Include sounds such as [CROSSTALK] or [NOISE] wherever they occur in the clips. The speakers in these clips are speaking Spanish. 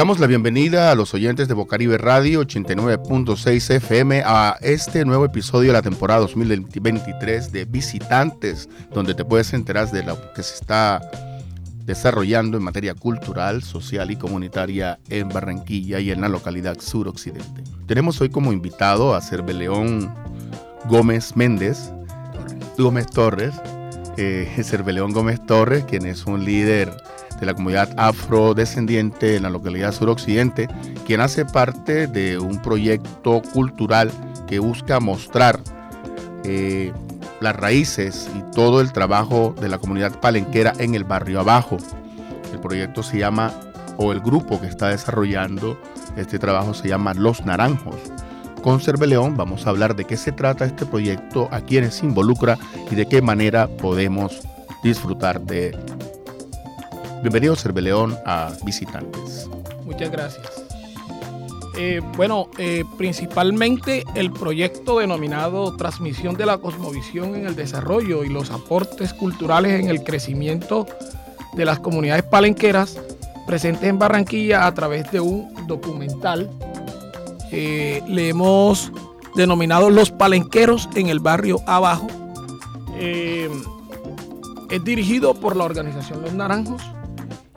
Damos la bienvenida a los oyentes de Bocaribe Radio 89.6 FM a este nuevo episodio de la temporada 2023 de Visitantes, donde te puedes enterar de lo que se está desarrollando en materia cultural, social y comunitaria en Barranquilla y en la localidad suroccidente. Tenemos hoy como invitado a Cerveleón Gómez Méndez, Gómez Torres, eh, [LAUGHS] Cerveleón Gómez Torres, quien es un líder de la comunidad afrodescendiente en la localidad suroccidente, quien hace parte de un proyecto cultural que busca mostrar eh, las raíces y todo el trabajo de la comunidad palenquera en el barrio abajo. El proyecto se llama, o el grupo que está desarrollando este trabajo se llama Los Naranjos. Con Cerveleón vamos a hablar de qué se trata este proyecto, a quiénes se involucra y de qué manera podemos disfrutar de Bienvenido Cerveleón a Visitantes. Muchas gracias. Eh, bueno, eh, principalmente el proyecto denominado Transmisión de la Cosmovisión en el Desarrollo y los aportes culturales en el crecimiento de las comunidades palenqueras presentes en Barranquilla a través de un documental. Eh, le hemos denominado Los Palenqueros en el barrio Abajo. es dirigido por la organización Los Naranjos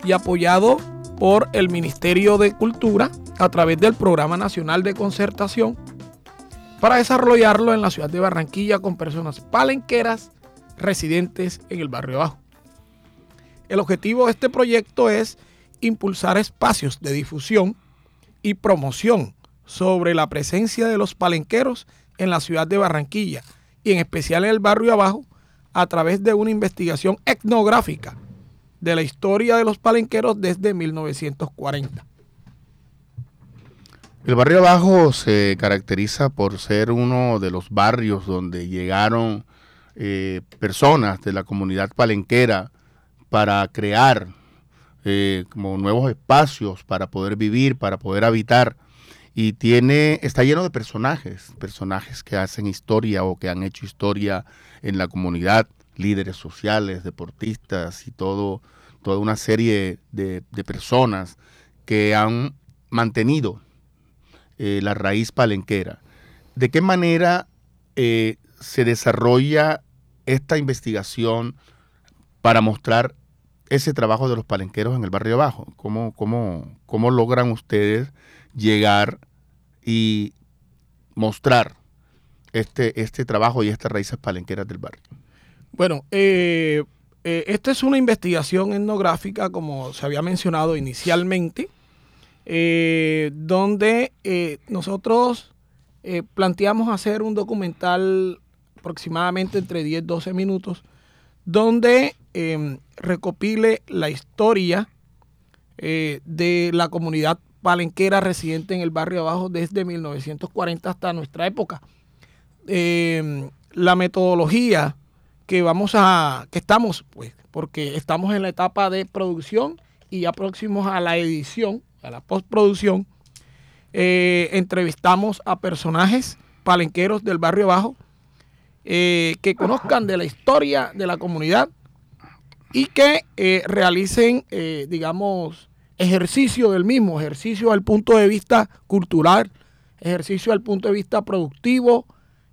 y apoyado por el Ministerio de Cultura a través del Programa Nacional de Concertación para desarrollarlo en la ciudad de Barranquilla con personas palenqueras residentes en el barrio Bajo. El objetivo de este proyecto es impulsar espacios de difusión y promoción sobre la presencia de los palenqueros en la ciudad de Barranquilla y en especial en el barrio abajo a través de una investigación etnográfica de la historia de los palenqueros desde 1940. El barrio abajo se caracteriza por ser uno de los barrios donde llegaron eh, personas de la comunidad palenquera para crear eh, como nuevos espacios para poder vivir, para poder habitar. Y tiene, está lleno de personajes, personajes que hacen historia o que han hecho historia en la comunidad líderes sociales, deportistas y todo, toda una serie de, personas que han mantenido eh, la raíz palenquera. ¿De qué manera eh, se desarrolla esta investigación para mostrar ese trabajo de los palenqueros en el barrio abajo? ¿Cómo, cómo, cómo logran ustedes llegar y mostrar este, este trabajo y estas raíces palenqueras del barrio? Bueno, eh, eh, esta es una investigación etnográfica, como se había mencionado inicialmente, eh, donde nosotros planteamos hacer un documental aproximadamente entre 10 12 minutos, donde recopile la historia de la comunidad palenquera residente en el barrio abajo desde 1940 hasta nuestra época. Em, la metodología que vamos a, que estamos, pues, porque estamos en la etapa de producción y ya próximos a la edición, a la postproducción, eh, entrevistamos a personajes palenqueros del barrio bajo eh, que conozcan de la historia de la comunidad y que eh, realicen, digamos, ejercicio del mismo, ejercicio al punto de vista cultural, ejercicio al punto de vista productivo,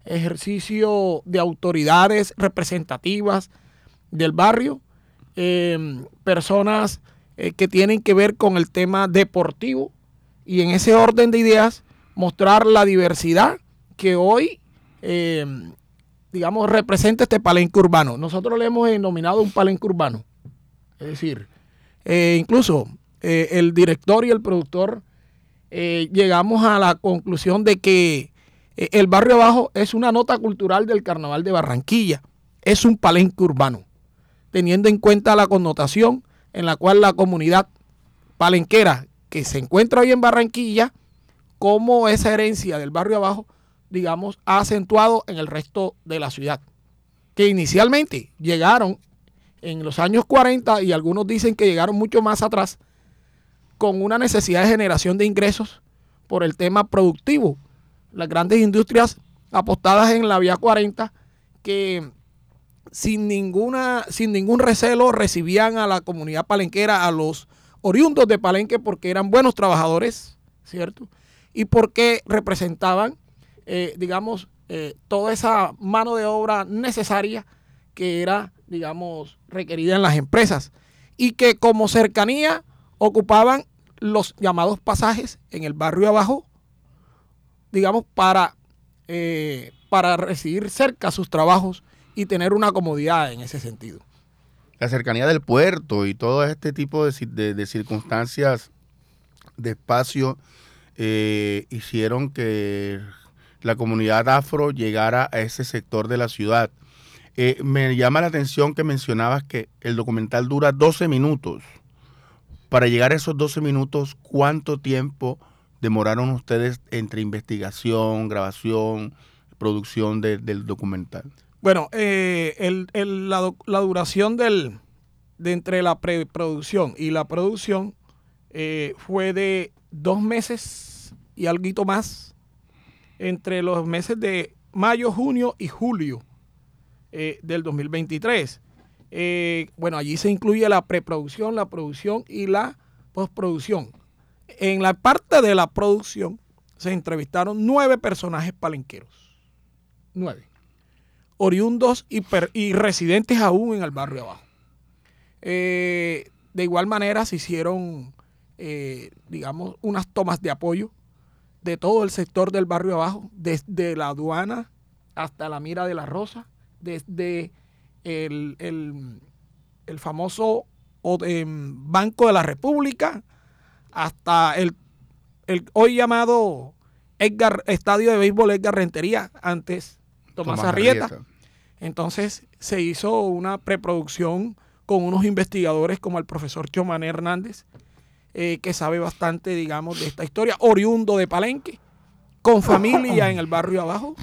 ejercicio de autoridades representativas del barrio, em, personas eh, que tienen que ver con el tema deportivo y en ese orden de ideas mostrar la diversidad que hoy, em, digamos, representa este palenque urbano. Nosotros le hemos denominado un palenque urbano. Es decir, eh, incluso eh, el director y el productor llegamos a la conclusión de que eh, el barrio abajo es una nota cultural del carnaval de Barranquilla. Es un palenque urbano, teniendo en cuenta la connotación en la cual la comunidad palenquera que se encuentra hoy en Barranquilla, como esa herencia del barrio abajo, digamos, ha acentuado en el resto de la ciudad. Que inicialmente llegaron en los años 40 y algunos dicen que llegaron mucho más atrás con una necesidad de generación de ingresos por el tema productivo las grandes industrias apostadas en la vía 40 que sin, ninguna, sin ningún recelo recibían a la comunidad palenquera, a los oriundos de Palenque, porque eran buenos trabajadores, ¿cierto? Y porque representaban, eh, digamos, eh, toda esa mano de obra necesaria que era, digamos, requerida en las empresas. Y que como cercanía ocupaban los llamados pasajes en el barrio abajo, digamos, para, eh, para recibir cerca sus trabajos y tener una comodidad en ese sentido. La cercanía del puerto y todo este tipo de, circunstancias de espacio eh, hicieron que la comunidad afro llegara a ese sector de la ciudad. Eh, me llama la atención que mencionabas que el documental dura 12 minutos. Para llegar a esos 12 minutos, ¿cuánto tiempo demoraron ustedes entre investigación, grabación, producción del documental? Bueno, eh, la, duración del, de entre la preproducción y la producción eh, fue de dos meses y algo más entre los meses de mayo, junio y julio eh, del 2023. Bueno, allí se incluye la preproducción, la producción y la postproducción. En la parte de la producción se entrevistaron nueve personajes palenqueros. Nueve oriundos y, residentes aún en el barrio abajo. Eh, de igual manera se hicieron, eh, digamos, unas tomas de apoyo de todo el sector del barrio abajo, desde la aduana hasta la mira de la rosa, desde el, famoso Banco de la República hasta el, el hoy llamado Edgar, Estadio de Béisbol Edgar Rentería, antes Tomás, Arrieta. Entonces se hizo una preproducción con unos investigadores como el profesor Chomán Hernández, eh, que sabe bastante, digamos, de esta historia, oriundo de Palenque, con familia en el barrio abajo,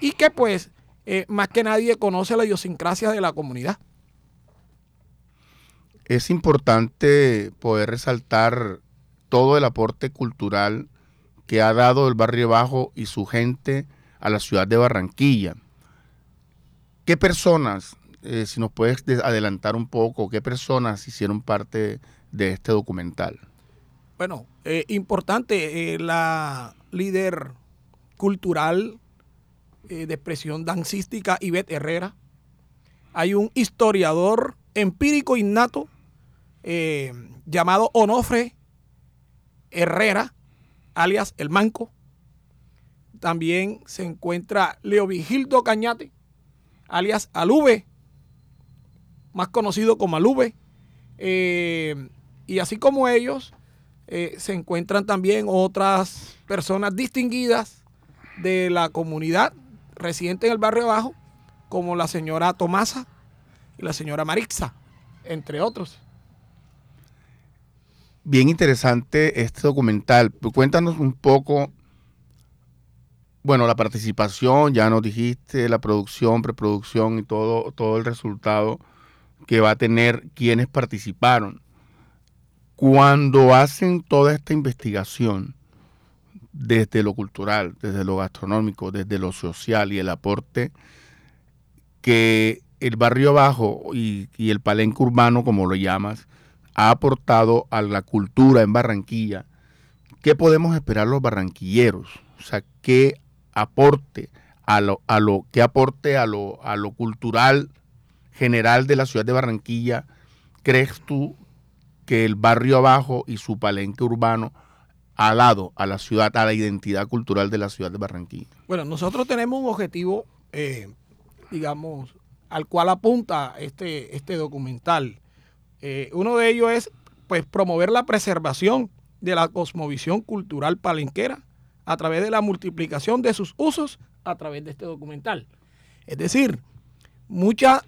y que pues eh, más que nadie conoce la idiosincrasia de la comunidad. Es importante poder resaltar todo el aporte cultural que ha dado el barrio bajo y su gente a la ciudad de Barranquilla. ¿Qué personas, eh, si nos puedes adelantar un poco, qué personas hicieron parte de este documental? Bueno, eh, importante, eh, la líder cultural de expresión dancística Ivette Herrera. Hay un historiador empírico innato llamado Onofre Herrera, alias El Manco. También se encuentra Leo Vigildo Cañate, alias Alube, más conocido como Alube. Eh, y así como ellos, eh, se encuentran también otras personas distinguidas de la comunidad residente en el barrio abajo, como la señora Tomasa y la señora Marixa, entre otros. Bien interesante este documental. Cuéntanos un poco bueno, la participación, ya nos dijiste, la producción, preproducción y todo, todo el resultado que va a tener quienes participaron. Cuando hacen toda esta investigación, desde lo cultural, desde lo gastronómico, desde lo social y el aporte que el barrio abajo y, el palenque urbano, como lo llamas, ha aportado a la cultura en Barranquilla, ¿qué podemos esperar los barranquilleros? O sea, ¿qué aporte a lo, a lo que aporte a lo, a lo cultural general de la ciudad de Barranquilla, crees tú que el barrio abajo y su palenque urbano ha dado a la ciudad, a la identidad cultural de la ciudad de Barranquilla? Bueno, nosotros tenemos un objetivo, eh, digamos, al cual apunta este, este documental. Eh, uno de ellos es pues promover la preservación de la cosmovisión cultural palenquera a través de la multiplicación de sus usos a través de este documental. Es decir, muchas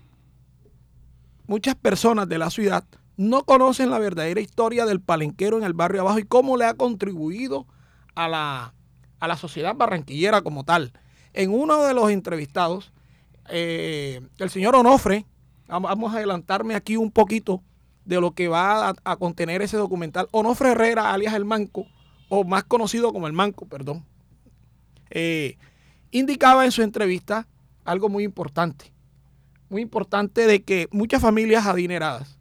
muchas personas de la ciudad no conocen la verdadera historia del palenquero en el barrio abajo y cómo le ha contribuido a la, a la sociedad barranquillera como tal. En uno de los entrevistados, eh, el señor Onofre, vamos a adelantarme aquí un poquito de lo que va a, contener ese documental. Onofre Herrera, alias El Manco, o más conocido como el Manco, perdón, eh, indicaba en su entrevista algo muy importante. muy importante de que muchas familias adineradas,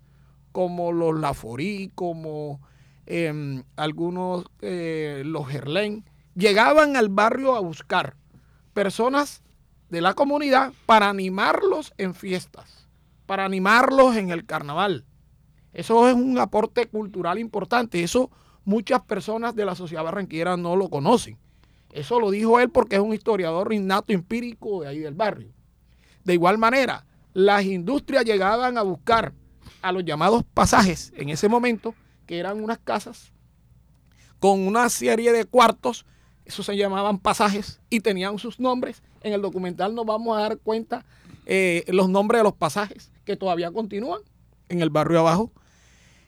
como los Laforí, como em, algunos, eh, los Gerlén, llegaban al barrio a buscar personas de la comunidad para animarlos en fiestas, para animarlos en el carnaval. Eso es un aporte cultural importante. Eso muchas personas de la sociedad barranquera no lo conocen. Eso lo dijo él porque es un historiador innato empírico de ahí del barrio. De igual manera, las industrias llegaban a buscar a los llamados pasajes en ese momento, que eran unas casas con una serie de cuartos, esos se llamaban pasajes y tenían sus nombres. En el documental nos vamos a dar cuenta eh, los nombres de los pasajes que todavía continúan en el barrio abajo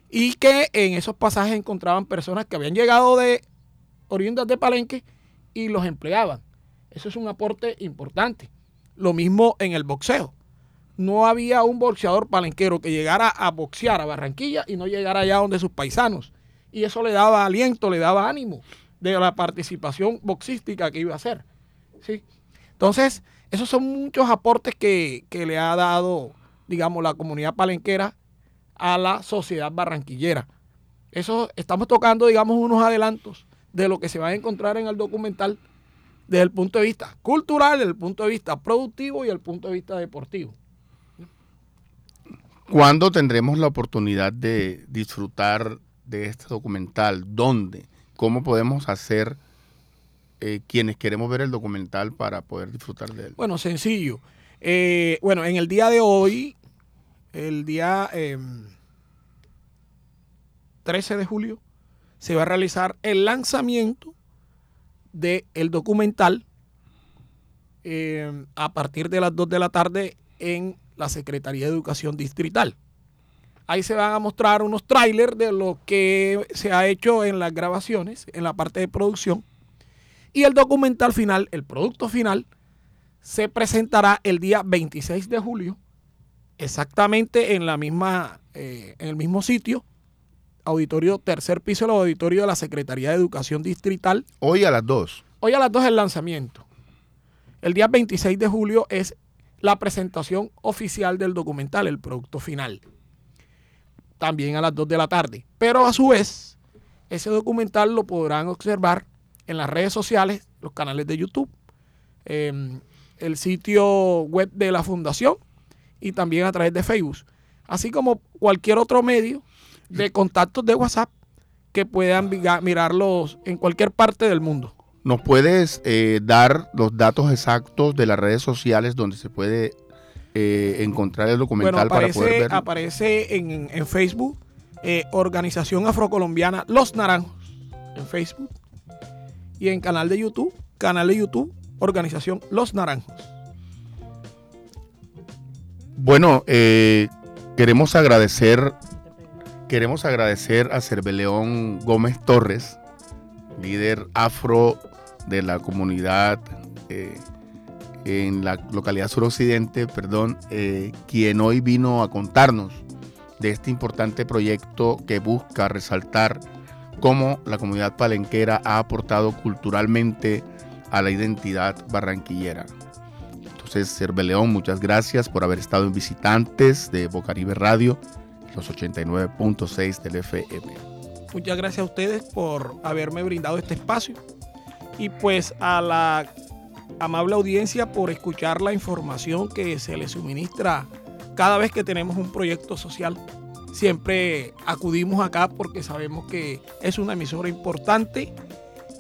y que en esos pasajes encontraban personas que habían llegado de oriundas de Palenque y los empleaban. Eso es un aporte importante. Lo mismo en el boxeo. No había un boxeador palenquero que llegara a boxear a Barranquilla y no llegara allá donde sus paisanos. Y eso le daba aliento, le daba ánimo de la participación boxística que iba a hacer. ¿sí? Entonces, esos son muchos aportes que, que le ha dado, digamos, la comunidad palenquera a la sociedad barranquillera. Eso estamos tocando, digamos, unos adelantos de lo que se va a encontrar en el documental desde el punto de vista cultural, desde el punto de vista productivo y el punto de vista deportivo. ¿Cuándo tendremos la oportunidad de disfrutar de este documental? ¿Dónde? ¿Cómo podemos hacer eh, quienes queremos ver el documental para poder disfrutar de él? Bueno, sencillo. Eh, bueno, en el día de hoy, el día 13 em, de julio, se va a realizar el lanzamiento del documental em, a partir de las 2 de la tarde en la Secretaría de Educación Distrital. Ahí se van a mostrar unos trailers de lo que se ha hecho en las grabaciones, en la parte de producción. Y el documental final, el producto final, se presentará el día 26 de julio, exactamente en la misma, eh, en el mismo sitio, auditorio tercer piso del auditorio de la Secretaría de Educación Distrital. Hoy a las 2. Hoy a las 2 el lanzamiento. El día 26 de julio es la presentación oficial del documental, el producto final. También a las 2 de la tarde. Pero a su vez, ese documental lo podrán observar en las redes sociales, los canales de YouTube, em, el sitio web de la fundación y también a través de Facebook. Así como cualquier otro medio de contactos de WhatsApp que puedan mirarlos en cualquier parte del mundo. ¿Nos puedes eh, dar los datos exactos de las redes sociales donde se puede eh, encontrar el documental para poder verlo? Aparece en, en Facebook, eh, Organización Afrocolombiana Los Naranjos, en Facebook. Y en canal de YouTube, canal de YouTube, Organización Los Naranjos. Bueno, queremos agradecer queremos agradecer a Cerveleón Gómez Torres, líder afro de la comunidad eh, en la localidad suroccidente, perdón, eh, quien hoy vino a contarnos de este importante proyecto que busca resaltar cómo la comunidad palenquera ha aportado culturalmente a la identidad barranquillera. Entonces, Cerveleón, muchas gracias por haber estado en visitantes de Bocaribe Radio los 89.6 del FM. Muchas gracias a ustedes por haberme brindado este espacio y pues a la amable audiencia por escuchar la información que se les suministra cada vez que tenemos un proyecto social. Siempre acudimos acá porque sabemos que es una emisora importante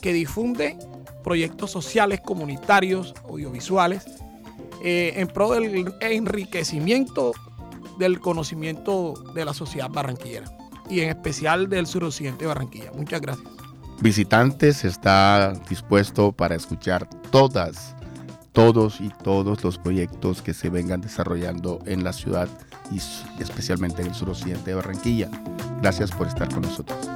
que difunde proyectos sociales, comunitarios, audiovisuales, eh, en pro del enriquecimiento del conocimiento de la sociedad barranquillera y en especial del suroccidente de Barranquilla. Muchas gracias. Visitantes está dispuesto para escuchar todas, todos y todos los proyectos que se vengan desarrollando en la ciudad y especialmente en el suroccidente de Barranquilla. Gracias por estar con nosotros.